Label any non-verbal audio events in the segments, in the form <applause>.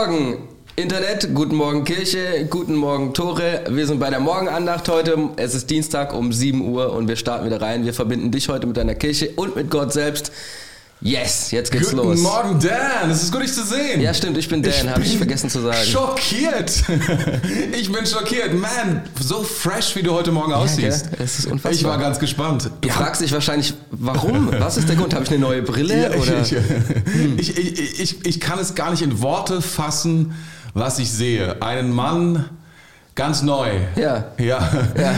Guten Morgen, Internet, guten Morgen Kirche, guten Morgen Tore. Wir sind bei der Morgenandacht heute. Es ist Dienstag um 7 Uhr und wir starten wieder rein. Wir verbinden dich heute mit deiner Kirche und mit Gott selbst. Yes, jetzt geht's Guten los. Morgen, Dan. Es ist gut, dich zu sehen. Ja, stimmt, ich bin Dan, habe ich vergessen zu sagen. Schockiert. <laughs> Ich bin schockiert. Man, so fresh, wie du heute Morgen aussiehst. gell? Es ist unfassbar. Ich war ganz gespannt. Du fragst dich wahrscheinlich, warum? Was ist der Grund? Habe ich eine neue Brille? Ja, oder? ich, <laughs> ich, ich, ich, ich kann es gar nicht in Worte fassen, was ich sehe. Einen Mann ganz neu. Ja. Ja. <laughs> ja.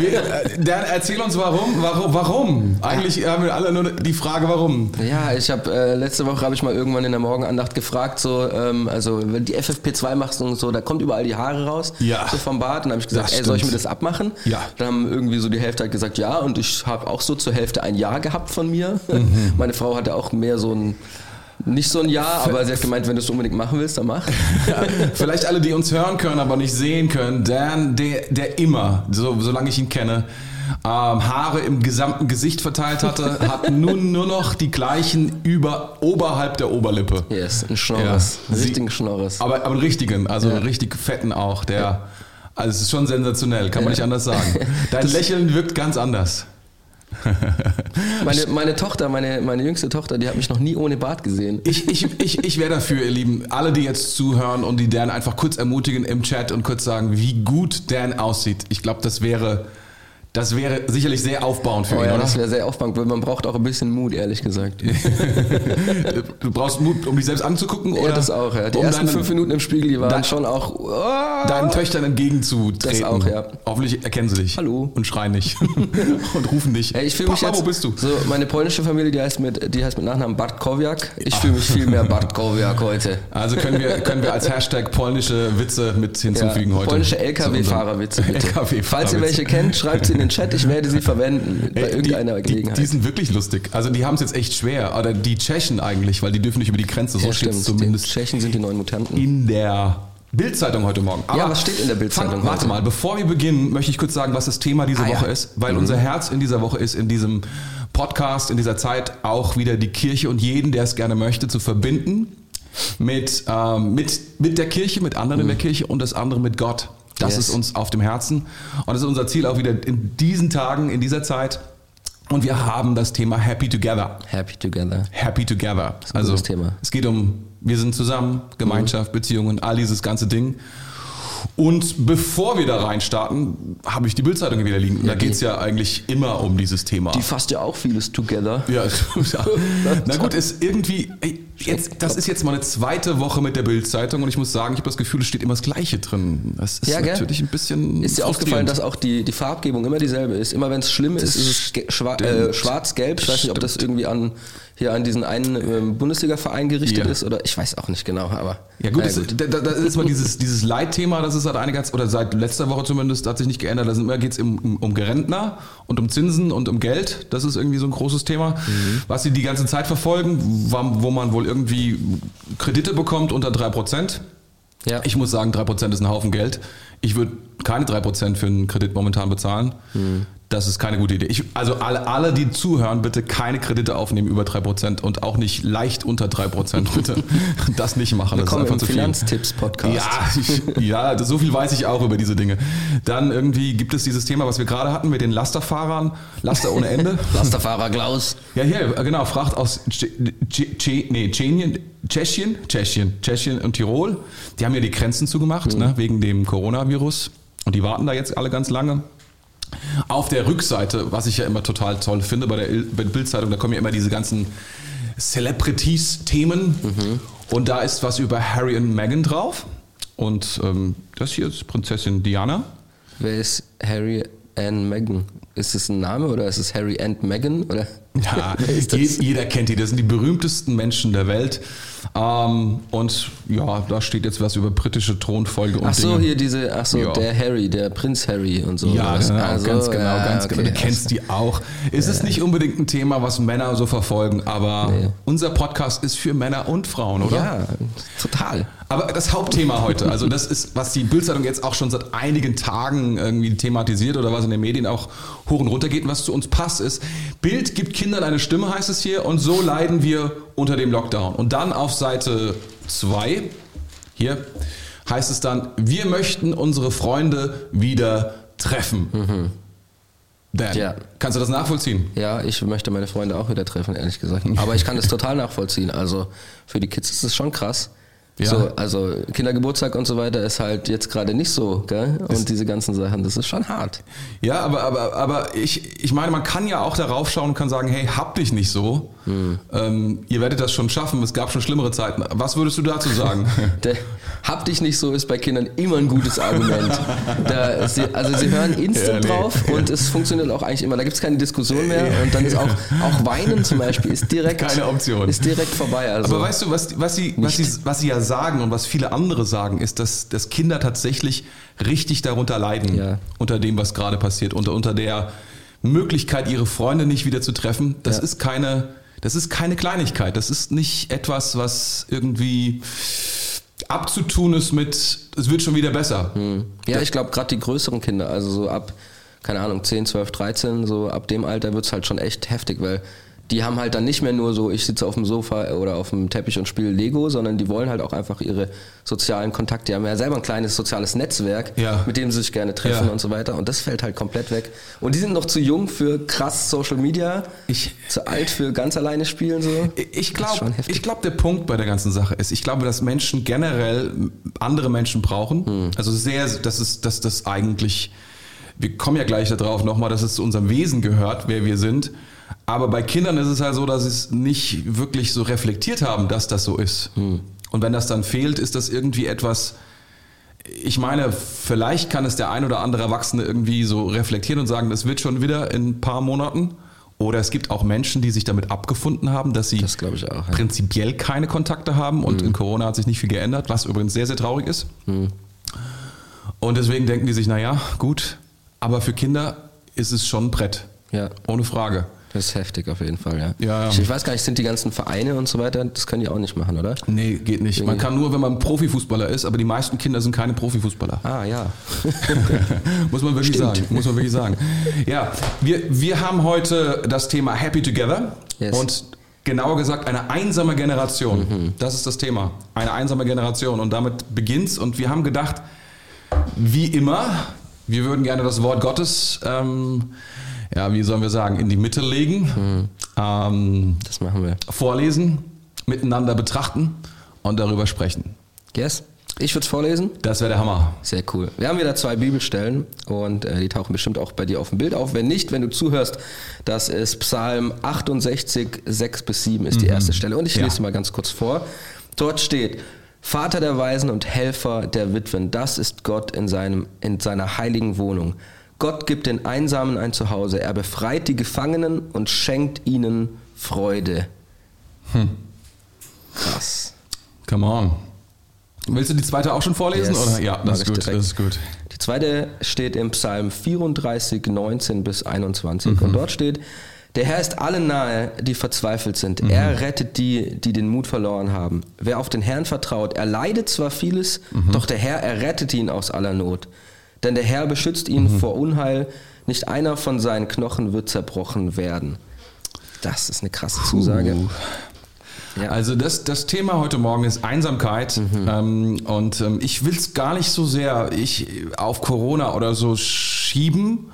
Wir, äh, Dan, erzähl uns warum. Warum? Warum? Eigentlich haben wir alle nur die Frage, warum. Ja, ich habe äh, letzte Woche habe ich mal irgendwann in der Morgenandacht gefragt, so ähm, also wenn die FFP2 machst und so, da kommt überall die Haare raus, Ja. so vom Bart. Und dann habe ich gesagt, ey, soll ich mir das abmachen? Ja. Dann haben irgendwie so die Hälfte halt gesagt, ja. Und ich habe auch so zur Hälfte ein Ja gehabt von mir. Mhm. <laughs> Meine Frau hatte auch mehr so ein nicht so ein Ja, aber sie hat gemeint, wenn du es unbedingt machen willst, dann mach. <laughs> Ja, vielleicht alle, die uns hören können, aber nicht sehen können. Dan, der, der immer, so, solange ich ihn kenne, ähm, Haare im gesamten Gesicht verteilt hatte, hat <laughs> nun nur noch die gleichen über, oberhalb der Oberlippe. Yes, ein Schnorres. Ja. Einen richtigen Schnorres. Aber, aber einen richtigen, also einen richtig fetten auch. Der, also es ist schon sensationell, kann man nicht anders sagen. Dein <laughs> Lächeln wirkt ganz anders. <laughs> Meine, meine Tochter, meine, meine jüngste Tochter, die hat mich noch nie ohne Bart gesehen. Ich, ich, ich, ich wäre dafür, ihr Lieben, alle, die jetzt zuhören und die Dan einfach kurz ermutigen im Chat und kurz sagen, wie gut Dan aussieht. Ich glaube, das wäre, das wäre sicherlich sehr aufbauend für Oh ihn, ja, oder? das wäre sehr aufbauend, weil man braucht auch ein bisschen Mut, ehrlich gesagt. <laughs> du brauchst Mut, um dich selbst anzugucken? Ja, oder das auch, ja. Die um ersten deinen, fünf Minuten im Spiegel, die waren schon auch. Oh, deinen Töchtern entgegenzutreten. Das auch, ja. Hoffentlich erkennen sie dich. Hallo. Und schreien nicht. <laughs> und rufen dich. Ey, ich fühle mich Papa, jetzt. wo bist du? So, meine polnische Familie, die heißt mit, die heißt mit Nachnamen Bartkowiak. Ich fühle mich viel mehr Bartkowiak heute. Also können wir, können wir als Hashtag polnische Witze mit hinzufügen Ja, heute. polnische LKW-Fahrerwitze. LKW-Fahrerwitze. Falls ihr welche kennt, schreibt sie in den Chat. Ich werde sie verwenden bei Ey, irgendeiner die, Gelegenheit. Die, die sind wirklich lustig. Also die haben es jetzt echt schwer. Oder die Tschechen eigentlich, weil die dürfen nicht über die Grenze. So ja, steht es zumindest Die Tschechen sind die neuen Mutanten. in der Bildzeitung heute Morgen. Ja, was steht in der Bildzeitung Warte mal, bevor wir beginnen, möchte ich kurz sagen, was das Thema diese Ah, ja. Woche ist, weil unser Herz in dieser Woche ist, in diesem Podcast, in dieser Zeit auch wieder die Kirche und jeden, der es gerne möchte, zu verbinden mit, ähm, mit, mit der Kirche, mit anderen in der Kirche und das andere mit Gott. Das Mhm. Yes. ist uns auf dem Herzen und das ist unser Ziel auch wieder in diesen Tagen, in dieser Zeit. Und wir haben das Thema Happy Together. Happy together. Happy Together. ein also Thema. es geht um, wir sind zusammen, Gemeinschaft, Beziehungen, all dieses ganze Ding. Und bevor wir da reinstarten, habe ich die Bildzeitung wieder liegen. Und da geht es ja eigentlich immer um dieses Thema. Die fasst ja auch vieles together. ja, <laughs> ja. Na gut, ist irgendwie, ey, jetzt, das ist jetzt mal eine zweite Woche mit der Bildzeitung und ich muss sagen, ich habe das Gefühl, es steht immer das Gleiche drin. Das ist Ja, gell? natürlich ein bisschen. Ist dir aufgefallen, dass auch die, die Farbgebung immer dieselbe ist? Immer wenn es schlimm ist, ist es äh, schwarz-gelb. Ich weiß nicht, ob das irgendwie an hier an diesen einen ähm, Bundesliga-Verein gerichtet Ja. ist oder ich weiß auch nicht genau, aber. Ja gut, naja, das, da, da da ist mal dieses, dieses Leitthema, das ist seit einiger Zeit, oder seit letzter Woche zumindest, hat sich nicht geändert. Da sind immer geht's um, um, Gerentner und um Zinsen und um Geld. Das ist irgendwie so ein großes Thema, was sie die ganze Zeit verfolgen, wo wo man wohl irgendwie Kredite bekommt unter 3%. Ja. Ich muss sagen, 3% ist ein Haufen Geld. Ich würde keine 3% für einen Kredit momentan bezahlen. Das ist keine gute Idee. Ich, also alle, alle, die zuhören, bitte keine Kredite aufnehmen über 3% und auch nicht leicht unter 3%, <laughs> bitte. Das nicht machen. Das ist Willkommen einfach im zu viel. Finanztipps-Podcast. Ja, ja, so viel weiß ich auch über diese Dinge. Dann irgendwie gibt es dieses Thema, was wir gerade hatten mit den Lasterfahrern. Laster ohne Ende. <laughs> Lasterfahrer Klaus. Ja, hier, genau, fragt aus nee, Tschechien, Tschechien, Tschechien, Tschechien und Tirol. Die haben ja die Grenzen zugemacht, ne, wegen dem Coronavirus. Und die warten da jetzt alle ganz lange. Auf der Rückseite, was ich ja immer total toll finde bei der, Il- bei der Bildzeitung, da kommen ja immer diese ganzen Celebrities-Themen. Und da ist was über Harry und Meghan drauf. Und ähm, das hier ist Prinzessin Diana. Wer ist Harry and Meghan? Ist es ein Name oder ist es Harry and Meghan? Oder? Ja, <laughs> jeder kennt die. Das sind die berühmtesten Menschen der Welt. Ähm, und ja, da steht jetzt was über britische Thronfolge und Ach so, Dinge. hier diese, ach so, Ja. der Harry, der Prinz Harry und so. Ja, genau, Also, ganz genau, ja, ganz okay. genau. Du kennst die auch. Es ist nicht unbedingt ein Thema, was Männer so verfolgen, aber Nee. unser Podcast ist für Männer und Frauen, oder? Ja, total. Aber das Hauptthema heute, also das ist, was die Bildzeitung jetzt auch schon seit einigen Tagen irgendwie thematisiert oder was in den Medien auch hoch und runter geht und was zu uns passt, ist, Bild gibt Kindern eine Stimme, heißt es hier, und so leiden wir unter dem Lockdown. Und dann auf Seite 2, hier heißt es dann, wir möchten unsere Freunde wieder treffen. Dan, Ja. kannst du das nachvollziehen? Ja, ich möchte meine Freunde auch wieder treffen, ehrlich gesagt. Aber ich kann das total nachvollziehen. Also für die Kids ist es schon krass. Ja. So, also Kindergeburtstag und so weiter ist halt jetzt gerade nicht so, gell? Und diese ganzen Sachen, das ist schon hart. Ja, aber, aber, aber ich, ich meine, man kann ja auch darauf schauen und kann sagen, hey, hab dich nicht so. Ähm, ihr werdet das schon schaffen, es gab schon schlimmere Zeiten. Was würdest du dazu sagen? <laughs> Der, hab dich nicht so ist bei Kindern immer ein gutes Argument. Da, sie, also sie hören instant Ja, nee. drauf und es funktioniert auch eigentlich immer. Da gibt es keine Diskussion mehr und dann ist auch, auch Weinen zum Beispiel ist direkt, Keine Option. Ist direkt vorbei. Also. Aber weißt du, was, was, sie, was, sie, was sie ja sagen und was viele andere sagen, ist, dass, dass Kinder tatsächlich richtig darunter leiden, Ja. unter dem, was gerade passiert, unter, unter der Möglichkeit, ihre Freunde nicht wieder zu treffen. Das Ja. ist keine, das ist keine Kleinigkeit. Das ist nicht etwas, was irgendwie abzutun ist mit, es wird schon wieder besser. Ja, ich glaube, gerade die größeren Kinder, also so ab, keine Ahnung, 10, 12, 13, so ab dem Alter wird's halt schon echt heftig, weil die haben halt dann nicht mehr nur so, ich sitze auf dem Sofa oder auf dem Teppich und spiele Lego, sondern die wollen halt auch einfach ihre sozialen Kontakte. Die haben ja selber ein kleines soziales Netzwerk, Ja. mit dem sie sich gerne treffen Ja. und so weiter. Und das fällt halt komplett weg. Und die sind noch zu jung für krass Social Media, Ich- zu alt für ganz alleine spielen so. Ich glaube, glaube, der Punkt bei der ganzen Sache ist, ich glaube, dass Menschen generell andere Menschen brauchen. Hm. Also sehr, das ist, dass das eigentlich, wir kommen ja gleich darauf nochmal, dass es zu unserem Wesen gehört, wer wir sind. Aber bei Kindern ist es halt so, dass sie es nicht wirklich so reflektiert haben, dass das so ist. Hm. Und wenn das dann fehlt, ist das irgendwie etwas, ich meine, vielleicht kann es der ein oder andere Erwachsene irgendwie so reflektieren und sagen, das wird schon wieder in ein paar Monaten. Oder es gibt auch Menschen, die sich damit abgefunden haben, dass sie Das auch, ja. prinzipiell keine Kontakte haben und in Corona hat sich nicht viel geändert, was übrigens sehr, sehr traurig ist. Und deswegen denken die sich, naja, gut, aber für Kinder ist es schon ein Brett. Ja. Ohne Frage. Das ist heftig auf jeden Fall, ja. Ja, ja. Ich, ich weiß gar nicht, sind die ganzen Vereine und so weiter, das können die auch nicht machen, oder? Nee, geht nicht. Man kann nur, wenn man Profifußballer ist, aber die meisten Kinder sind keine Profifußballer. Ah, ja. <laughs> Muss man wirklich Stimmt. sagen. Muss man wirklich sagen. Ja, wir, wir haben heute das Thema Happy Together Yes. und genauer gesagt eine einsame Generation. Das ist das Thema. Eine einsame Generation und damit beginnt's und wir haben gedacht, wie immer, wir würden gerne das Wort Gottes, ähm, ja, wie sollen wir sagen, in die Mitte legen, ähm, Das machen wir. vorlesen, miteinander betrachten und darüber sprechen. Yes? Ich würde es vorlesen. Das wäre der Hammer. Sehr cool. Wir haben wieder zwei Bibelstellen und äh, die tauchen bestimmt auch bei dir auf dem Bild auf. Wenn nicht, wenn du zuhörst, das ist Psalm 68, 6 bis 7 ist die erste Stelle. Und ich Ja. lese mal ganz kurz vor. Dort steht, Vater der Weisen und Helfer der Witwen, das ist Gott in, seinem, in seiner heiligen Wohnung. Gott gibt den Einsamen ein Zuhause, er befreit die Gefangenen und schenkt ihnen Freude. Krass. Come on. Willst du die zweite auch schon vorlesen? Yes, Oder? Ja, das ist gut. direkt. Das ist gut. Die zweite steht im Psalm 34, 19 bis 21. Mhm. Und dort steht, der Herr ist allen nahe, die verzweifelt sind. Mhm. Er rettet die, die den Mut verloren haben. Wer auf den Herrn vertraut, er leidet zwar vieles, Mhm. doch der Herr errettet ihn aus aller Not. Denn der Herr beschützt ihn Mhm. vor Unheil. Nicht einer von seinen Knochen wird zerbrochen werden. Das ist eine krasse Zusage. Ja. Also das, das Thema heute Morgen ist Einsamkeit Mhm. ähm, und ähm, ich will es gar nicht so sehr ich, auf Corona oder so schieben,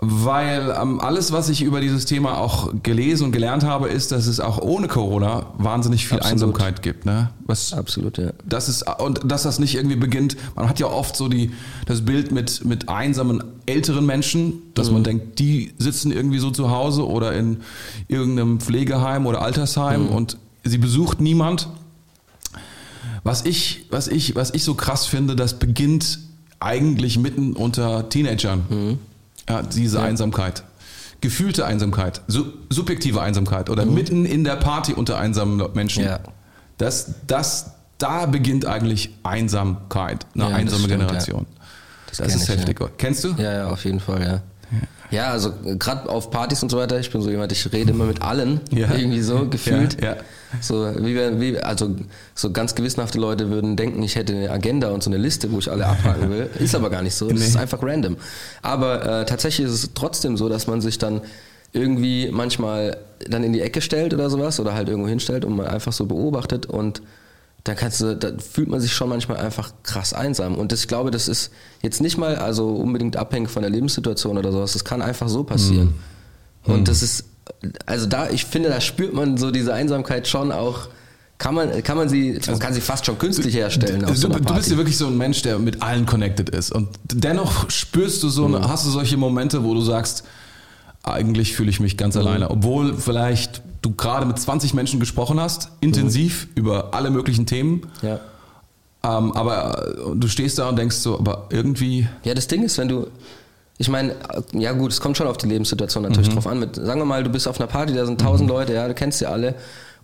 weil ähm, alles, was ich über dieses Thema auch gelesen und gelernt habe, ist, dass es auch ohne Corona wahnsinnig viel Absolut. Einsamkeit gibt. Ne? Was, Absolut, ja. das ist und dass das nicht irgendwie beginnt. Man hat ja oft so die das Bild mit mit einsamen älteren Menschen, dass man denkt, die sitzen irgendwie so zu Hause oder in irgendeinem Pflegeheim oder Altersheim und sie besucht niemand. Was ich was ich was ich so krass finde, das beginnt eigentlich mitten unter Teenagern. Ja, diese Einsamkeit. Gefühlte Einsamkeit, su subjektive Einsamkeit oder mitten in der Party unter einsamen Menschen. Ja. Das, das, da beginnt eigentlich Einsamkeit, eine Ja, einsame stimmt, Generation. Das Das, ist ich, heftig. Kennst du? Ja, ja, auf jeden Fall, ja. Ja, also gerade auf Partys und so weiter, ich bin so jemand, ich rede immer mit allen, Ja. <laughs> irgendwie so gefühlt. Ja, ja. So, wie, wir- wie, also so ganz gewissenhafte Leute würden denken, ich hätte eine Agenda und so eine Liste, wo ich alle abhaken will. <laughs> Ist aber gar nicht so. Das Nee. ist einfach random. Aber äh, tatsächlich ist es trotzdem so, dass man sich dann irgendwie manchmal dann in die Ecke stellt oder sowas oder halt irgendwo hinstellt und mal einfach so beobachtet und dann kannst du, da fühlt man sich schon manchmal einfach krass einsam. Und das, ich glaube, das ist jetzt nicht mal also unbedingt abhängig von der Lebenssituation oder sowas. Das kann einfach so passieren. Mhm. Und das ist, also da, ich finde, da spürt man so diese Einsamkeit schon auch. Kann man, kann man sie, man kann sie fast schon künstlich herstellen. Du, so du, bist ja wirklich so ein Mensch, der mit allen connected ist. Und dennoch spürst du so, mhm. hast du solche Momente, wo du sagst, eigentlich fühle ich mich ganz mhm. alleine. Obwohl vielleicht du gerade mit 20 Menschen gesprochen hast, intensiv mhm. über alle möglichen Themen. Ja. Ähm, aber äh, du stehst da und denkst so, aber irgendwie. Ja, das Ding ist, wenn du. Ich meine, äh, ja gut, es kommt schon auf die Lebenssituation natürlich mhm. drauf an. Mit, sagen wir mal, du bist auf einer Party, da sind tausend mhm. Leute, ja, du kennst sie alle.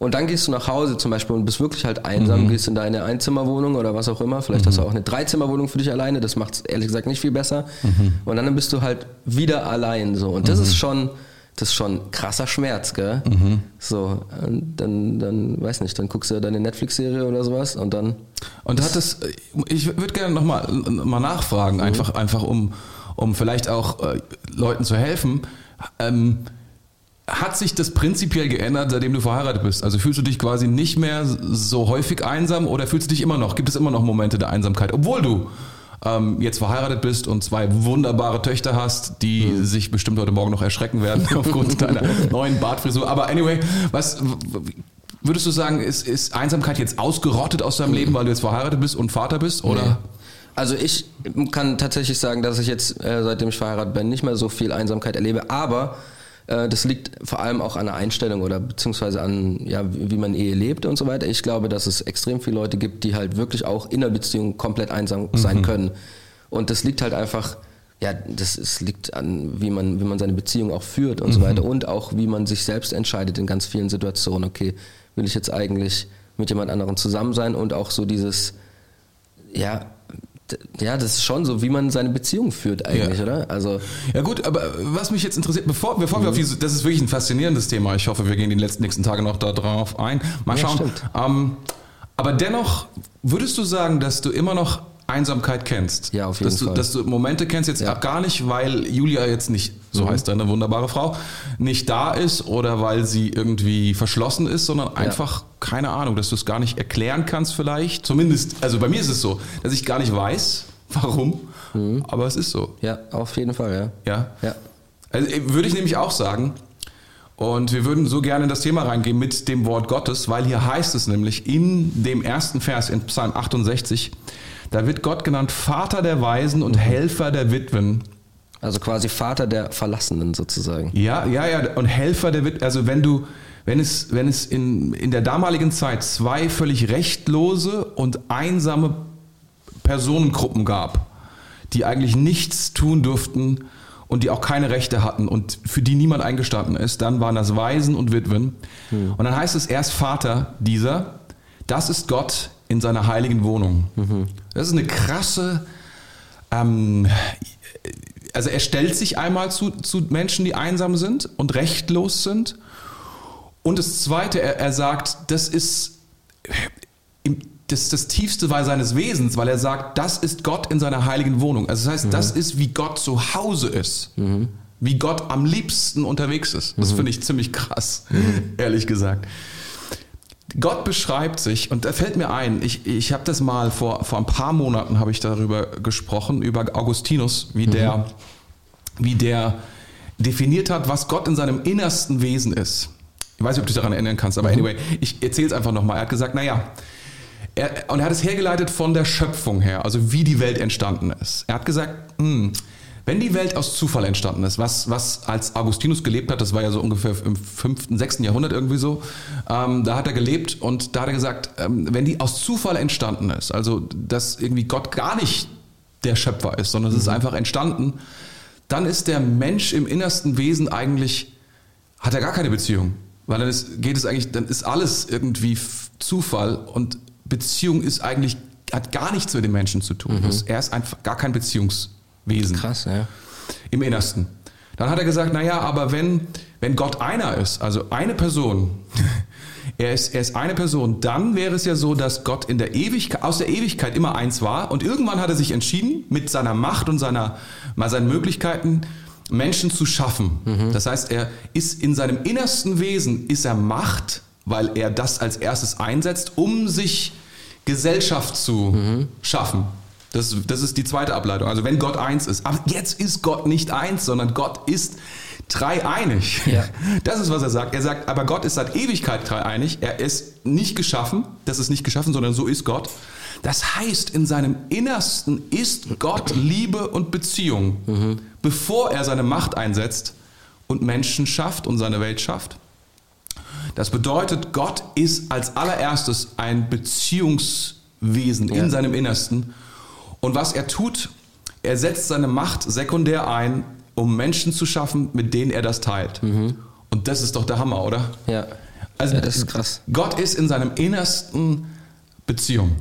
Und dann gehst du nach Hause zum Beispiel und bist wirklich halt einsam, mhm. gehst in deine Einzimmerwohnung oder was auch immer. Vielleicht mhm. hast du auch eine Dreizimmerwohnung für dich alleine, das macht es ehrlich gesagt nicht viel besser. Mhm. Und dann bist du halt wieder allein so. Und das mhm. ist schon, das ist schon krasser Schmerz, gell? Mhm. So, dann, dann, weiß nicht, dann guckst du deine Netflix-Serie oder sowas und dann. Und hat das, ich würde gerne nochmal mal nachfragen, mhm. einfach, einfach um, um vielleicht auch äh, Leuten zu helfen. Ähm, hat sich das prinzipiell geändert, seitdem du verheiratet bist? Also fühlst du dich quasi nicht mehr so häufig einsam oder fühlst du dich immer noch? Gibt es immer noch Momente der Einsamkeit, obwohl du ähm, jetzt verheiratet bist und zwei wunderbare Töchter hast, die mhm. sich bestimmt heute Morgen noch erschrecken werden <laughs> aufgrund deiner neuen Bartfrisur. Aber anyway, was würdest du sagen, ist, ist Einsamkeit jetzt ausgerottet aus deinem Leben, weil du jetzt verheiratet bist und Vater bist? Oder? Nee. Also ich kann tatsächlich sagen, dass ich jetzt, äh, seitdem ich verheiratet bin, nicht mehr so viel Einsamkeit erlebe, aber das liegt vor allem auch an der Einstellung oder beziehungsweise an, ja, wie man Ehe lebt und so weiter. Ich glaube, dass es extrem viele Leute gibt, die halt wirklich auch in der Beziehung komplett einsam mhm. sein können. Und das liegt halt einfach, ja, das, das liegt an, wie man, wie man seine Beziehung auch führt und mhm. so weiter und auch wie man sich selbst entscheidet in ganz vielen Situationen. Okay, will ich jetzt eigentlich mit jemand anderem zusammen sein und auch so dieses, ja, ja, das ist schon so, wie man seine Beziehung führt eigentlich, ja. oder? Also ja gut, aber was mich jetzt interessiert, bevor, bevor mhm. wir auf diese, das ist wirklich ein faszinierendes Thema. Ich hoffe, wir gehen die letzten nächsten Tage noch darauf ein. Mal schauen. Ja, ähm, aber dennoch würdest du sagen, dass du immer noch Einsamkeit kennst. Ja, auf jeden dass Fall. Du, dass du Momente kennst, jetzt ja. gar nicht, weil Julia jetzt nicht, so mhm. heißt deine wunderbare Frau, nicht da ist oder weil sie irgendwie verschlossen ist, sondern einfach, ja. keine Ahnung, dass du es gar nicht erklären kannst vielleicht. Zumindest, also bei mir ist es so, dass ich gar nicht weiß, <laughs> warum, mhm. aber es ist so. Ja, auf jeden Fall, ja. Ja? Ja. Also, äh, würde ich nämlich auch sagen, und wir würden so gerne in das Thema reingehen mit dem Wort Gottes, weil hier heißt es nämlich in dem ersten Vers in Psalm 68, da wird Gott genannt Vater der Weisen und Helfer der Witwen. Also quasi Vater der Verlassenen sozusagen. Ja, ja, ja. Und Helfer der Witwen. Also wenn du, wenn es, wenn es in, in der damaligen Zeit zwei völlig rechtlose und einsame Personengruppen gab, die eigentlich nichts tun durften und die auch keine Rechte hatten und für die niemand eingestanden ist, dann waren das Waisen und Witwen. Hm. Und dann heißt es erst Vater dieser, das ist Gott in seiner heiligen Wohnung. Mhm. Das ist eine krasse, ähm, also er stellt sich einmal zu, zu Menschen, die einsam sind und rechtlos sind. Und das Zweite, er, er sagt, das ist das, das tiefste seines Wesens, weil er sagt, das ist Gott in seiner heiligen Wohnung. Also das heißt, mhm. das ist, wie Gott zu Hause ist. Mhm. Wie Gott am liebsten unterwegs ist. Das mhm. finde ich ziemlich krass, mhm. ehrlich gesagt. Gott beschreibt sich, und da fällt mir ein, ich, ich habe das mal vor, vor ein paar Monaten habe ich darüber gesprochen, über Augustinus, wie mhm. der, wie der definiert hat, was Gott in seinem innersten Wesen ist. Ich weiß nicht, ob du dich daran erinnern kannst, aber mhm. anyway, ich erzähle es einfach nochmal. Er hat gesagt, naja, er, und er hat es hergeleitet von der Schöpfung her, also wie die Welt entstanden ist. Er hat gesagt, mh, hm, wenn die Welt aus Zufall entstanden ist, was, was als Augustinus gelebt hat, das war ja so ungefähr im 5., 6. Jahrhundert irgendwie so, ähm, da hat er gelebt und da hat er gesagt, ähm, wenn die aus Zufall entstanden ist, also dass irgendwie Gott gar nicht der Schöpfer ist, sondern es mhm. ist einfach entstanden, dann ist der Mensch im innersten Wesen eigentlich, hat er gar keine Beziehung. Weil dann ist, geht es eigentlich, dann ist alles irgendwie Zufall und Beziehung ist eigentlich, hat gar nichts mit dem Menschen zu tun. Mhm. Er ist einfach gar kein Beziehungs Wesen. Krass, ja. Im Innersten. Dann hat er gesagt, naja, aber wenn, wenn Gott einer ist, also eine Person, <laughs> er ist, er ist eine Person, dann wäre es ja so, dass Gott in der Ewigkeit, aus der Ewigkeit immer eins war und irgendwann hat er sich entschieden, mit seiner Macht und seiner, mal seinen Möglichkeiten, Menschen zu schaffen. Mhm. Das heißt, er ist in seinem innersten Wesen, ist er Macht, weil er das als erstes einsetzt, um sich Gesellschaft zu schaffen. Das, das ist die zweite Ableitung. Also wenn Gott eins ist. Aber jetzt ist Gott nicht eins, sondern Gott ist dreieinig. Ja. <laughs> Das ist, was er sagt. Er sagt, aber Gott ist seit Ewigkeit dreieinig. Er ist nicht geschaffen. Das ist nicht geschaffen, sondern so ist Gott. Das heißt, in seinem Innersten ist Gott Liebe und Beziehung, bevor er seine Macht einsetzt und Menschen schafft und seine Welt schafft. Das bedeutet, Gott ist als allererstes ein Beziehungswesen Ja. in seinem Innersten. Und was er tut, er setzt seine Macht sekundär ein, um Menschen zu schaffen, mit denen er das teilt. Und das ist doch der Hammer, oder? Ja. Also ja, das ist krass. Gott ist in seinem Innersten Beziehung.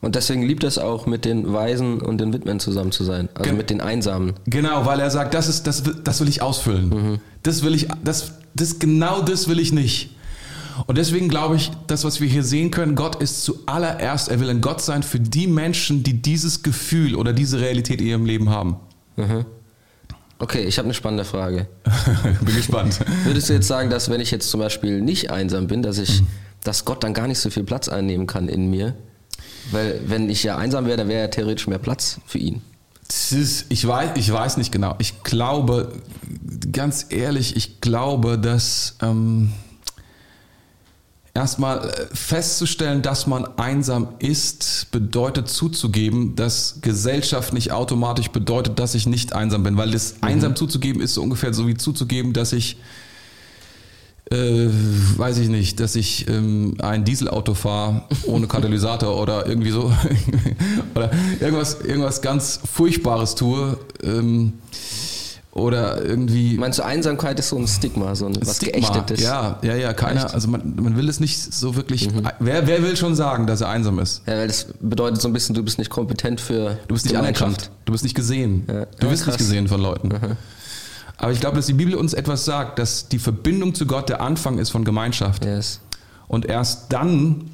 Und deswegen liebt es auch, mit den Weisen und den Witwen zusammen zu sein. Also Gen- mit den Einsamen. Genau, weil er sagt, das ist, das, will- das will ich ausfüllen. Das will ich, das, das, genau das will ich nicht. Und deswegen glaube ich, das, was wir hier sehen können, Gott ist zuallererst, er will ein Gott sein für die Menschen, die dieses Gefühl oder diese Realität in ihrem Leben haben. Okay, ich habe eine spannende Frage. <laughs> Bin gespannt. Würdest du jetzt sagen, dass wenn ich jetzt zum Beispiel nicht einsam bin, dass ich, dass Gott dann gar nicht so viel Platz einnehmen kann in mir? Weil wenn ich ja einsam wäre, dann wäre ja theoretisch mehr Platz für ihn. Ist, ich, weiß, ich weiß nicht genau. Ich glaube, ganz ehrlich, ich glaube, dass ähm, erstmal äh, festzustellen, dass man einsam ist, bedeutet zuzugeben, dass Gesellschaft nicht automatisch bedeutet, dass ich nicht einsam bin. Weil das einsam zuzugeben ist so ungefähr so wie zuzugeben, dass ich äh, weiß ich nicht, dass ich ähm, ein Dieselauto fahre ohne Katalysator <laughs> oder irgendwie so <laughs> oder irgendwas, irgendwas ganz Furchtbares tue ähm, oder irgendwie Meinst du, Einsamkeit ist so ein Stigma, so ein was Stigma. Geächtetes? Ja, ja, ja, keiner, Echt? also man, man will es nicht so wirklich, wer, wer will schon sagen, dass er einsam ist? Ja, weil das bedeutet so ein bisschen, du bist nicht kompetent für Du bist nicht anerkannt. Du bist nicht gesehen. Ja. Du Ja, bist nicht gesehen von Leuten. Aber ich glaube, dass die Bibel uns etwas sagt, dass die Verbindung zu Gott der Anfang ist von Gemeinschaft. Yes. Und erst dann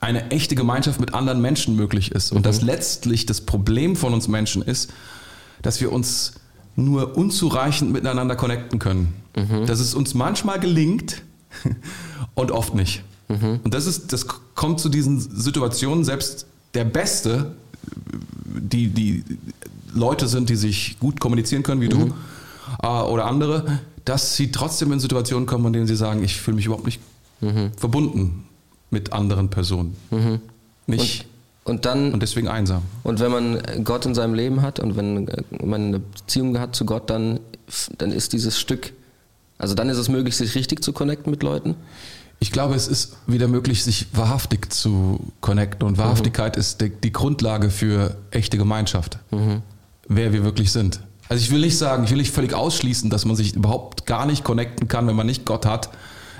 eine echte Gemeinschaft mit anderen Menschen möglich ist. Und dass letztlich das Problem von uns Menschen ist, dass wir uns nur unzureichend miteinander connecten können. Dass es uns manchmal gelingt <laughs> und oft nicht. Und das ist, das kommt zu diesen Situationen, selbst der Beste, die, die Leute sind, die sich gut kommunizieren können, wie du äh, oder andere, dass sie trotzdem in Situationen kommen, in denen sie sagen, ich fühle mich überhaupt nicht verbunden mit anderen Personen. Nicht Und dann, und deswegen einsam. und wenn man Gott in seinem Leben hat und wenn man eine Beziehung hat zu Gott, dann, dann ist dieses Stück, also dann ist es möglich, sich richtig zu connecten mit Leuten. Ich glaube, es ist wieder möglich, sich wahrhaftig zu connecten. Und Wahrhaftigkeit ist die, die Grundlage für echte Gemeinschaft. Wer wir wirklich sind. Also ich will nicht sagen, ich will nicht völlig ausschließen, dass man sich überhaupt gar nicht connecten kann, wenn man nicht Gott hat.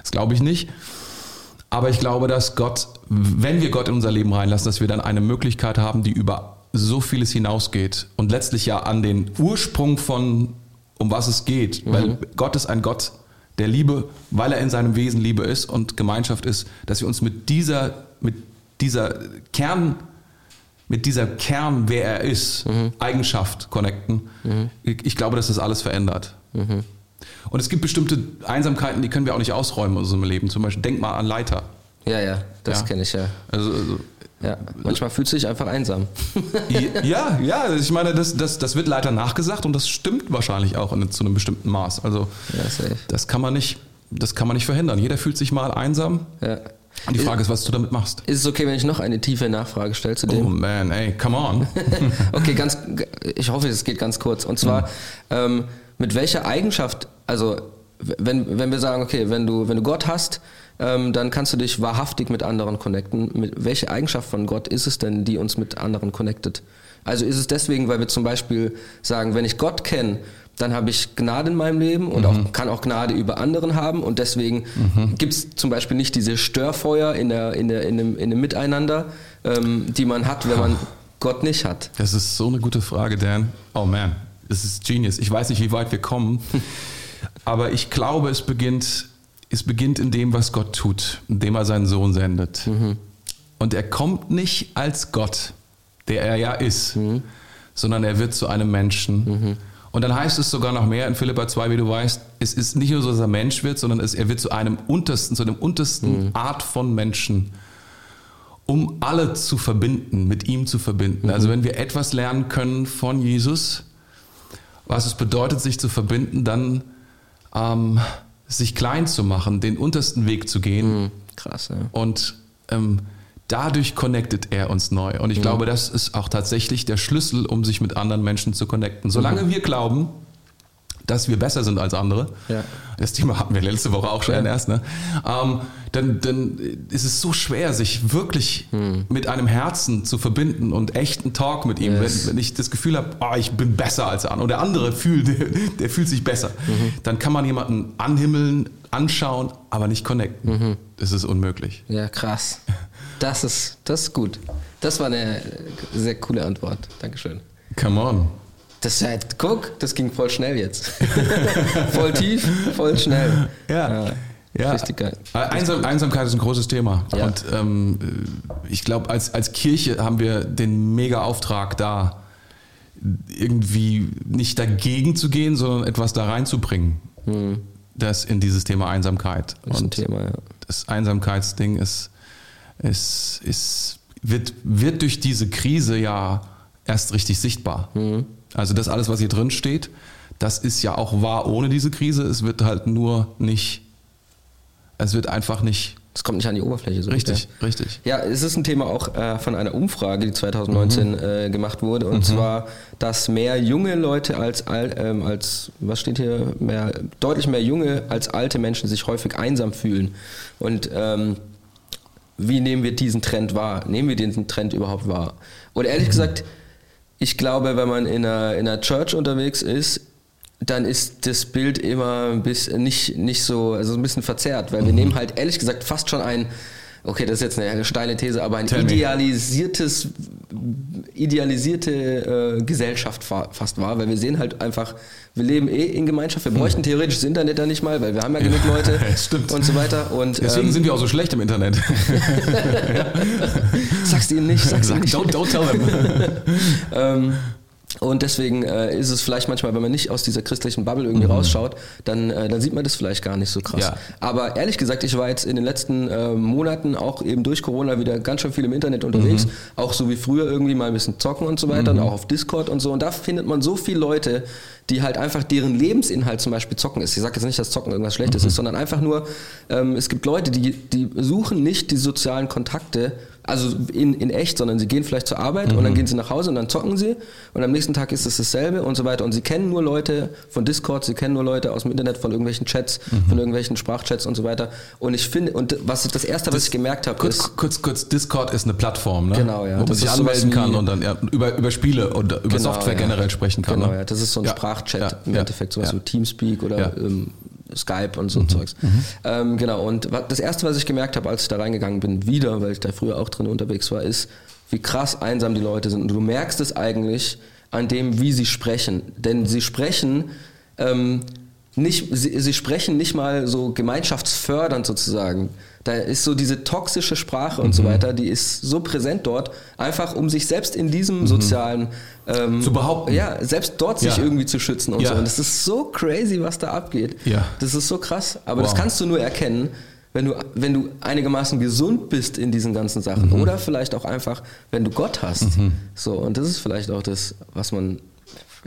Das glaube ich nicht. Aber ich glaube, dass Gott, wenn wir Gott in unser Leben reinlassen, dass wir dann eine Möglichkeit haben, die über so vieles hinausgeht und letztlich ja an den Ursprung von, um was es geht. Weil Gott ist ein Gott der Liebe, weil er in seinem Wesen Liebe ist und Gemeinschaft ist, dass wir uns mit dieser, mit dieser Kern, mit dieser Kern, wer er ist, Eigenschaft connecten. Ich, ich glaube, dass das alles verändert. Und es gibt bestimmte Einsamkeiten, die können wir auch nicht ausräumen in unserem Leben. Zum Beispiel, denk mal an Leiter. Ja, ja, das Ja. kenne ich ja. Also, also ja. Manchmal fühlst du dich einfach einsam. ja, ja, ich meine, das, das, das wird Leiter nachgesagt und das stimmt wahrscheinlich auch in, zu einem bestimmten Maß. Also Ja, das kann man nicht, das kann man nicht verhindern. Jeder fühlt sich mal einsam. Ja. Und die Frage ist, was du damit machst. Ist es okay, wenn ich noch eine tiefe Nachfrage stelle zu Oh dem? man, ey, come on. <laughs> Okay, ganz, ich hoffe, es geht ganz kurz. Und zwar, ähm, mit welcher Eigenschaft, also wenn, wenn wir sagen, okay, wenn du, wenn du Gott hast, ähm, dann kannst du dich wahrhaftig mit anderen connecten. Mit welche Eigenschaft von Gott ist es denn, die uns mit anderen connectet? Also ist es deswegen, weil wir zum Beispiel sagen, wenn ich Gott kenne, dann habe ich Gnade in meinem Leben und auch, kann auch Gnade über anderen haben und deswegen gibt es zum Beispiel nicht diese Störfeuer in, der, in, der, in, dem, in dem Miteinander, ähm, die man hat, wenn man Gott nicht hat. Das ist so eine gute Frage, Dan. Oh man, das ist genius. Ich weiß nicht, wie weit wir kommen, <laughs> aber ich glaube, es beginnt, es beginnt in dem, was Gott tut, indem er seinen Sohn sendet. Und er kommt nicht als Gott, der er ja ist, sondern er wird zu einem Menschen. Und dann heißt es sogar noch mehr in Philippa 2, wie du weißt, es ist nicht nur so, dass er Mensch wird, sondern es, er wird zu einem untersten, zu einem untersten Art von Menschen. um alle zu verbinden, mit ihm zu verbinden. Also wenn wir etwas lernen können von Jesus, was es bedeutet, sich zu verbinden, dann ähm, sich klein zu machen, den untersten Weg zu gehen. Mhm. Krass, ja. Und ähm, dadurch connectet er uns neu. Und ich glaube, das ist auch tatsächlich der Schlüssel, um sich mit anderen Menschen zu connecten. Solange wir glauben, dass wir besser sind als andere, Ja. das Thema hatten wir letzte Woche auch schon Ja. erst, ne? ähm, dann, dann ist es so schwer, sich wirklich Hm. mit einem Herzen zu verbinden und echten Talk mit ihm. Yes. Wenn, wenn ich das Gefühl habe, oh, ich bin besser als der andere, und der andere fühlt, <laughs> der, der fühlt sich besser, Mhm. dann kann man jemanden anhimmeln, anschauen, aber nicht connecten. Mhm. Das ist unmöglich. Ja, krass. Das ist, das ist gut. Das war eine sehr coole Antwort. Dankeschön. Come on. Das ist halt, guck, das ging voll schnell jetzt. <laughs> voll tief, voll schnell. Ja. Ja, Richtig geil. Einsam, Einsamkeit ist ein großes Thema. Ja. Und ähm, ich glaube, als, als Kirche haben wir den mega Auftrag da, irgendwie nicht dagegen zu gehen, sondern etwas da reinzubringen. Das in dieses Thema Einsamkeit. Das ist ein Thema, ja. das Einsamkeitsding ist, ist, ist, wird, wird durch diese Krise ja erst richtig sichtbar. Also das alles, was hier drin steht, das ist ja auch wahr ohne diese Krise. Es wird halt nur nicht, es wird einfach nicht Das kommt nicht an die Oberfläche so. richtig, richtig. Ja, es ist ein Thema auch äh, von einer Umfrage, die 2019 Mhm. äh, gemacht wurde. Und zwar, dass mehr junge Leute als, al- ähm, als, was steht hier, mehr, deutlich mehr junge als alte Menschen sich häufig einsam fühlen. Und ähm, wie nehmen wir diesen Trend wahr? Nehmen wir diesen Trend überhaupt wahr? Oder ehrlich gesagt, ich glaube, wenn man in einer, in einer Church unterwegs ist, dann ist das Bild immer ein bisschen nicht, nicht so, also ein bisschen verzerrt, weil wir nehmen halt ehrlich gesagt fast schon ein, okay, das ist jetzt eine steile These, aber ein Tell me. idealisiertes, idealisierte äh, Gesellschaft fa- fast wahr, weil wir sehen halt einfach, wir leben eh in Gemeinschaft, wir bräuchten theoretisch das Internet da nicht mal, weil wir haben ja genug Leute <laughs> stimmt. und so weiter. Und Deswegen ähm, sind wir auch so schlecht im Internet. <laughs> <laughs> sag's ihnen nicht, sag's ihnen nicht. don't, don't tell them. <laughs> Ähm, und deswegen äh, ist es vielleicht manchmal, wenn man nicht aus dieser christlichen Bubble irgendwie rausschaut, dann, äh, dann sieht man das vielleicht gar nicht so krass. Ja. Aber ehrlich gesagt, ich war jetzt in den letzten äh, Monaten auch eben durch Corona wieder ganz schön viel im Internet unterwegs. Auch so wie früher irgendwie mal ein bisschen zocken und so weiter, und auch auf Discord und so. Und da findet man so viele Leute, die halt einfach deren Lebensinhalt zum Beispiel zocken ist. Ich sage jetzt nicht, dass Zocken irgendwas Schlechtes ist, sondern einfach nur, ähm, es gibt Leute, die, die suchen nicht die sozialen Kontakte, also in, in echt, sondern sie gehen vielleicht zur Arbeit und dann gehen sie nach Hause und dann zocken sie und am nächsten Tag ist es dasselbe und so weiter. Und sie kennen nur Leute von Discord, sie kennen nur Leute aus dem Internet, von irgendwelchen Chats, von irgendwelchen Sprachchats und so weiter. Und ich finde, und was das erste, was ich gemerkt habe, ist, Kurz, kurz, kurz, Discord ist eine Plattform, ne? Genau, ja. wo man Das sich anmelden kann und dann ja, über, über Spiele oder über Genau, Software ja. generell sprechen kann. Genau, ne? ja. Das ist so ein Ja, Sprachchat ja, im ja, Endeffekt, sowas ja. wie Teamspeak oder. Mhm. ähm, Skype und so Zeugs. Ähm, genau, und das erste, was ich gemerkt habe, als ich da reingegangen bin, wieder, weil ich da früher auch drin unterwegs war, ist, wie krass einsam die Leute sind. Und du merkst es eigentlich an dem, wie sie sprechen. Denn sie sprechen ähm, nicht, sie, sie sprechen nicht mal so gemeinschaftsfördernd sozusagen. Da ist so diese toxische Sprache und so Mhm. weiter, die ist so präsent dort, einfach um sich selbst in diesem sozialen ähm, Mhm. Zu behaupten. Ja, selbst dort sich Ja. irgendwie zu schützen und Ja. so. Und das ist so crazy, was da abgeht. Ja. Das ist so krass. Aber das Wow. kannst du nur erkennen, wenn du, wenn du einigermaßen gesund bist in diesen ganzen Sachen. Mhm. Oder vielleicht auch einfach, wenn du Gott hast. So, und das ist vielleicht auch das, was man.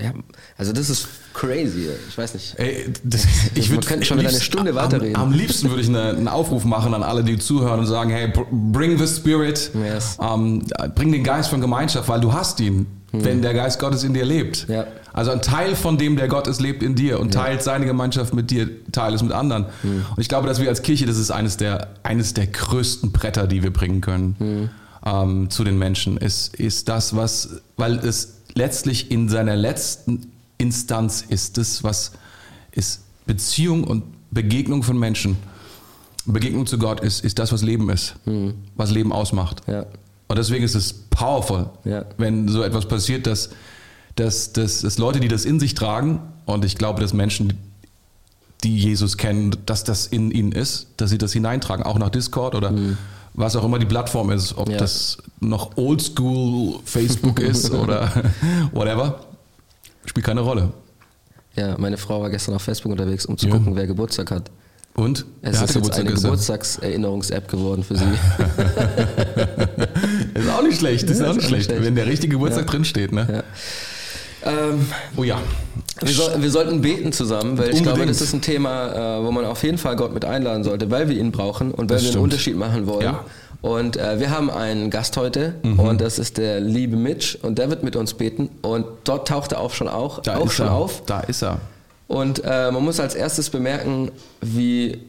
Ja, also das ist crazy. Ich weiß nicht. Ey, das, ich Wir würd könnten schon wieder eine Stunde am- weiterreden. Am, liebsten würde ich eine, einen Aufruf machen an alle, die zuhören und sagen, hey, br- bring the spirit, Yes. ähm, bring den Geist von Gemeinschaft, weil du hast ihn, wenn der Geist Gottes in dir lebt. Hm. Ja. Also ein Teil von dem, der Gott ist, lebt in dir und teilt seine Gemeinschaft mit dir, teilt es mit anderen. Hm. Und ich glaube, dass wir als Kirche, das ist eines der, eines der größten Bretter, die wir bringen können Hm. ähm, zu den Menschen, ist, ist das, was, weil es letztlich in seiner letzten Instanz ist das, was ist Beziehung und Begegnung von Menschen. Begegnung zu Gott ist, ist das, was Leben ist, was Leben ausmacht. Ja. Und deswegen ist es powerful, Ja. wenn so etwas passiert, dass, dass, dass, dass Leute, die das in sich tragen, und ich glaube, dass Menschen, die Jesus kennen, dass das in ihnen ist, dass sie das hineintragen, auch nach Discord oder was auch immer die Plattform ist, ob Ja. das noch Oldschool Facebook <laughs> ist oder <laughs> whatever, spielt keine Rolle. Ja, meine Frau war gestern auf Facebook unterwegs, um zu Ja. gucken, wer Geburtstag hat. Und? Es Wer ist jetzt eine? Geburtstagserinnerungs-App geworden für sie. <laughs> <laughs> nicht schlecht, ist Ja, auch nicht schlecht, schlecht. wenn der richtige Geburtstag Ja. drin steht, ne? Ja. Ähm, Oh ja. wir, soll, wir sollten beten zusammen, weil ich glaube, Unbedingt. das ist ein Thema, äh, wo man auf jeden Fall Gott mit einladen sollte, weil wir ihn brauchen und weil Das wir einen stimmt. Unterschied machen wollen. Ja. Und äh, wir haben einen Gast heute Mhm. und das ist der liebe Mitch und der wird mit uns beten und dort taucht er auch schon, auch, Da auch schon er. auf. Da ist er. Und äh, man muss als erstes bemerken, wie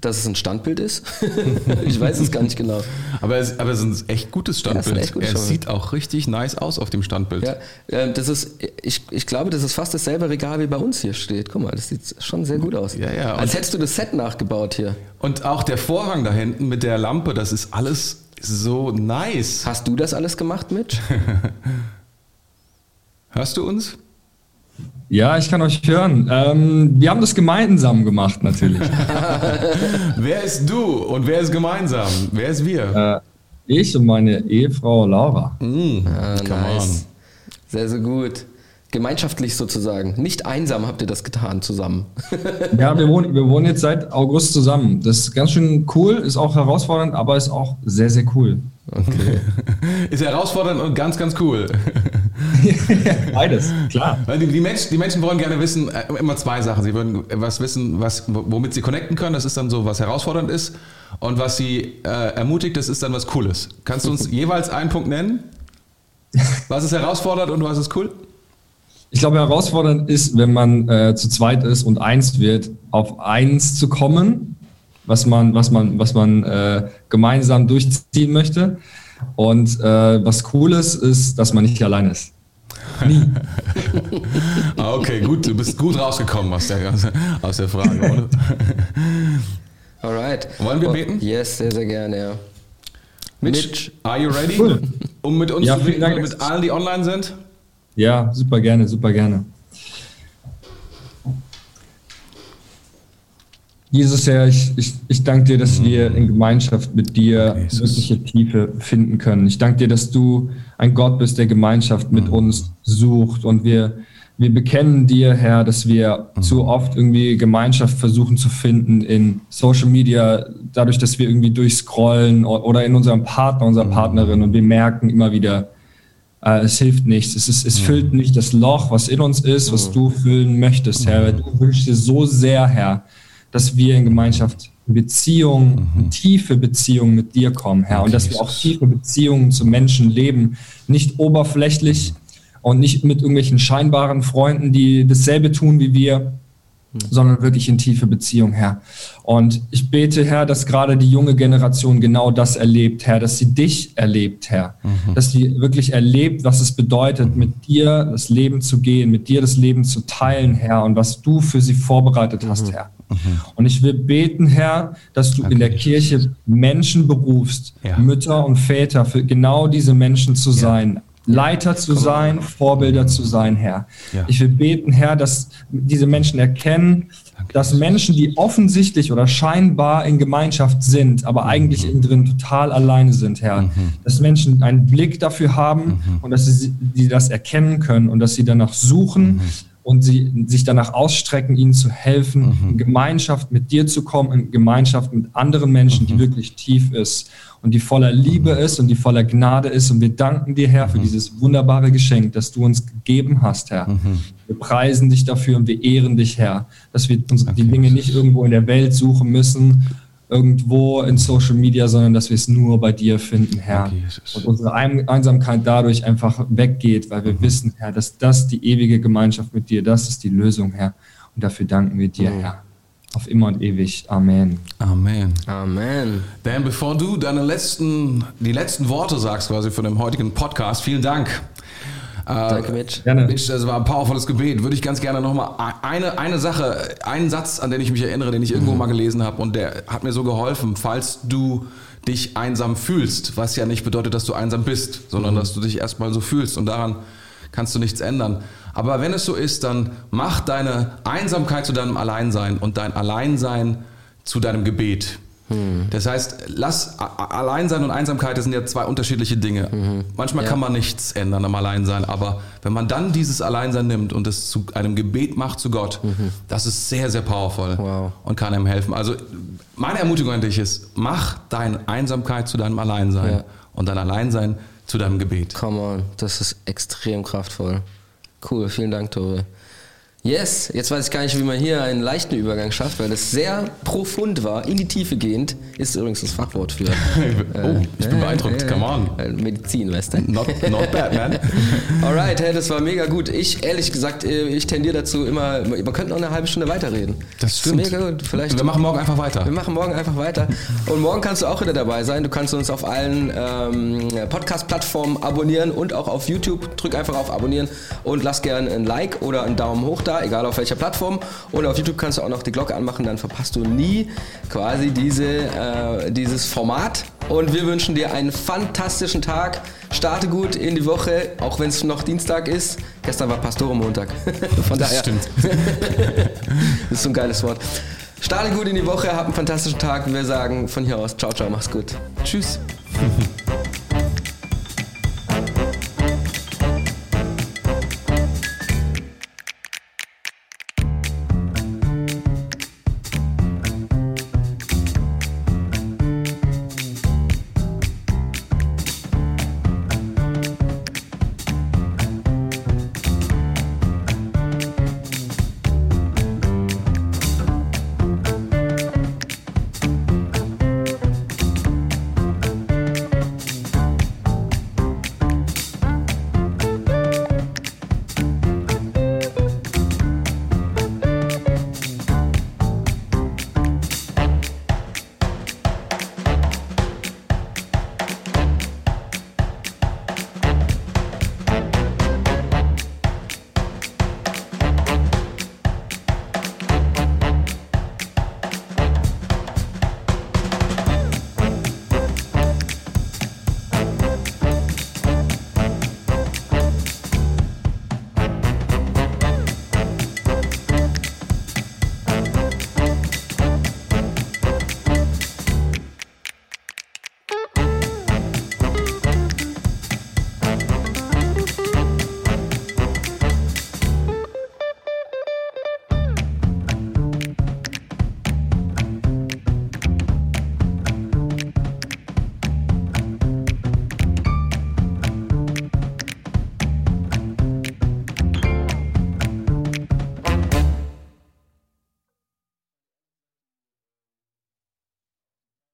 dass es ein Standbild ist. <laughs> ich weiß es gar nicht genau. Aber es, aber es ist ein echt gutes Ja, Standbild. echt gutes er Standbild. sieht auch richtig nice aus auf dem Standbild. Ja, das ist, ich, ich glaube, das ist fast dasselbe Regal wie bei uns hier steht. Guck mal, das sieht schon sehr gut aus. Ja, ja, Als hättest du das Set nachgebaut hier. Und auch der Vorhang da hinten mit der Lampe, das ist alles so nice. Hast du das alles gemacht, Mitch? <laughs> Hörst du uns? Ja, ich kann euch hören. Ähm, wir haben das gemeinsam gemacht, natürlich. <laughs> Wer ist du und wer ist gemeinsam? Wer ist wir? äh, ich und meine Ehefrau Laura. Mm, Ah, nice. Sehr, sehr gut. Gemeinschaftlich sozusagen. Nicht einsam habt ihr das getan zusammen. <laughs> Ja, wir wohnen, wir wohnen jetzt seit August zusammen. Das ist ganz schön cool, ist auch herausfordernd, aber ist auch sehr, sehr cool. on. <laughs> Ist herausfordernd und ganz, ganz cool. <laughs> Beides, klar. Die, die, Menschen, die Menschen wollen gerne wissen, äh, immer zwei Sachen. Sie würden was wissen, was, womit sie connecten können. Das ist dann so, was herausfordernd ist. Und was sie äh, ermutigt, das ist dann was Cooles. Kannst du uns <laughs> jeweils einen Punkt nennen? Was ist herausfordernd und was ist cool? Ich glaube, herausfordernd ist, wenn man äh, zu zweit ist und eins wird, auf eins zu kommen, was man, was man, was man äh, gemeinsam durchziehen möchte. Und äh, was cool ist, ist, dass man nicht allein ist. <laughs> Ah, okay, gut, du bist gut rausgekommen aus der, aus der Frage, oder? <laughs> Alright. Wollen wir Oh, beten? Yes, sehr, sehr gerne, ja. Mitch, Mitch. are you ready? Cool. Um mit uns Ja, zu beten Dank. mit allen, die online sind? Ja, super gerne, super gerne. Jesus, Herr, ich, ich, ich danke dir, dass wir in Gemeinschaft mit dir Jesus. wirkliche Tiefe finden können. Ich danke dir, dass du ein Gott bist, der Gemeinschaft mit uns sucht. Und wir, wir bekennen dir, Herr, dass wir zu oft irgendwie Gemeinschaft versuchen zu finden in Social Media, dadurch, dass wir irgendwie durchscrollen oder in unserem Partner, unserer Partnerin. Und wir merken immer wieder, äh, es hilft nichts. Es, ist, es füllt nicht das Loch, was in uns ist, was du füllen möchtest, Herr. Du wünschst dir so sehr, Herr, dass wir in Gemeinschaft, in Beziehung, in tiefe Beziehungen mit dir kommen, Herr. Und dass wir auch tiefe Beziehungen zu Menschen leben. Nicht oberflächlich und nicht mit irgendwelchen scheinbaren Freunden, die dasselbe tun wie wir, sondern wirklich in tiefe Beziehung, Herr. Und ich bete, Herr, dass gerade die junge Generation genau das erlebt, Herr, dass sie dich erlebt, Herr. Dass sie wirklich erlebt, was es bedeutet, mit dir das Leben zu gehen, mit dir das Leben zu teilen, Herr, und was du für sie vorbereitet hast, Herr. Und ich will beten, Herr, dass du in der Kirche Menschen berufst, Ja. Mütter und Väter, für genau diese Menschen zu sein. Leiter zu sein, Vorbilder zu sein, Herr. Ja. Ich will beten, Herr, dass diese Menschen erkennen, dass Menschen, die offensichtlich oder scheinbar in Gemeinschaft sind, aber eigentlich innen drin total alleine sind, Herr. Dass Menschen einen Blick dafür haben und dass sie, die das erkennen können und dass sie danach suchen und sie sich danach ausstrecken, ihnen zu helfen, in Gemeinschaft mit dir zu kommen, in Gemeinschaft mit anderen Menschen, die wirklich tief ist und die voller Liebe ist und die voller Gnade ist. Und wir danken dir, Herr, für dieses wunderbare Geschenk, das du uns gegeben hast, Herr. Wir preisen dich dafür und wir ehren dich, Herr, dass wir uns die Dinge nicht irgendwo in der Welt suchen müssen, irgendwo in Social Media, sondern dass wir es nur bei dir finden, Herr. Jesus. Und unsere Ein- Einsamkeit dadurch einfach weggeht, weil wir wissen, Herr, dass das die ewige Gemeinschaft mit dir, das ist die Lösung, Herr. Und dafür danken wir dir, Herr. Auf immer und ewig. Amen. Amen. Amen. Dan, bevor du deine letzten, die letzten Worte sagst quasi von dem heutigen Podcast, vielen Dank. Äh, Danke, Mitch. Gerne. Mitch, das war ein powervolles Gebet. Würde ich ganz gerne nochmal eine, eine Sache, einen Satz, an den ich mich erinnere, den ich irgendwo mal gelesen habe und der hat mir so geholfen, falls du dich einsam fühlst, was ja nicht bedeutet, dass du einsam bist, sondern dass du dich erstmal so fühlst und daran kannst du nichts ändern. Aber wenn es so ist, dann mach deine Einsamkeit zu deinem Alleinsein und dein Alleinsein zu deinem Gebet. Das heißt, lass Alleinsein und Einsamkeit das sind ja zwei unterschiedliche Dinge. Manchmal Ja. kann man nichts ändern am Alleinsein, aber wenn man dann dieses Alleinsein nimmt und es zu einem Gebet macht zu Gott, das ist sehr, sehr powerful Wow. und kann einem helfen. Also meine Ermutigung an dich ist, mach deine Einsamkeit zu deinem Alleinsein Ja. und dein Alleinsein zu deinem Gebet. Come on, das ist extrem kraftvoll. Cool, vielen Dank, Tore. Yes, jetzt weiß ich gar nicht, wie man hier einen leichten Übergang schafft, weil es sehr profund war, in die Tiefe gehend. Ist übrigens das Fachwort für <laughs> oh, ich bin beeindruckt, come on. äh, Medizin, weißt du? Not, not bad, man. <laughs> Alright, hey, das war mega gut. Ich, ehrlich gesagt, äh, ich tendiere dazu immer, man könnte noch eine halbe Stunde weiterreden. Das stimmt. ist mega gut. Vielleicht Wir machen morgen einfach weiter. wir machen morgen einfach weiter. Und morgen kannst du auch wieder dabei sein. Du kannst uns auf allen ähm, Podcast-Plattformen abonnieren und auch auf YouTube. Drück einfach auf Abonnieren und lass gerne ein Like oder einen Daumen hoch da, egal auf welcher Plattform. Und auf YouTube kannst du auch noch die Glocke anmachen, dann verpasst du nie quasi diese, äh, dieses Format. Und wir wünschen dir einen fantastischen Tag. Starte gut in die Woche, auch wenn es noch Dienstag ist. Gestern war Pastorenmontag. <laughs> Von Das daher. stimmt. <laughs> Das ist so ein geiles Wort. Starte gut in die Woche, hab einen fantastischen Tag. Wir sagen von hier aus, ciao, ciao, mach's gut. Tschüss. <laughs>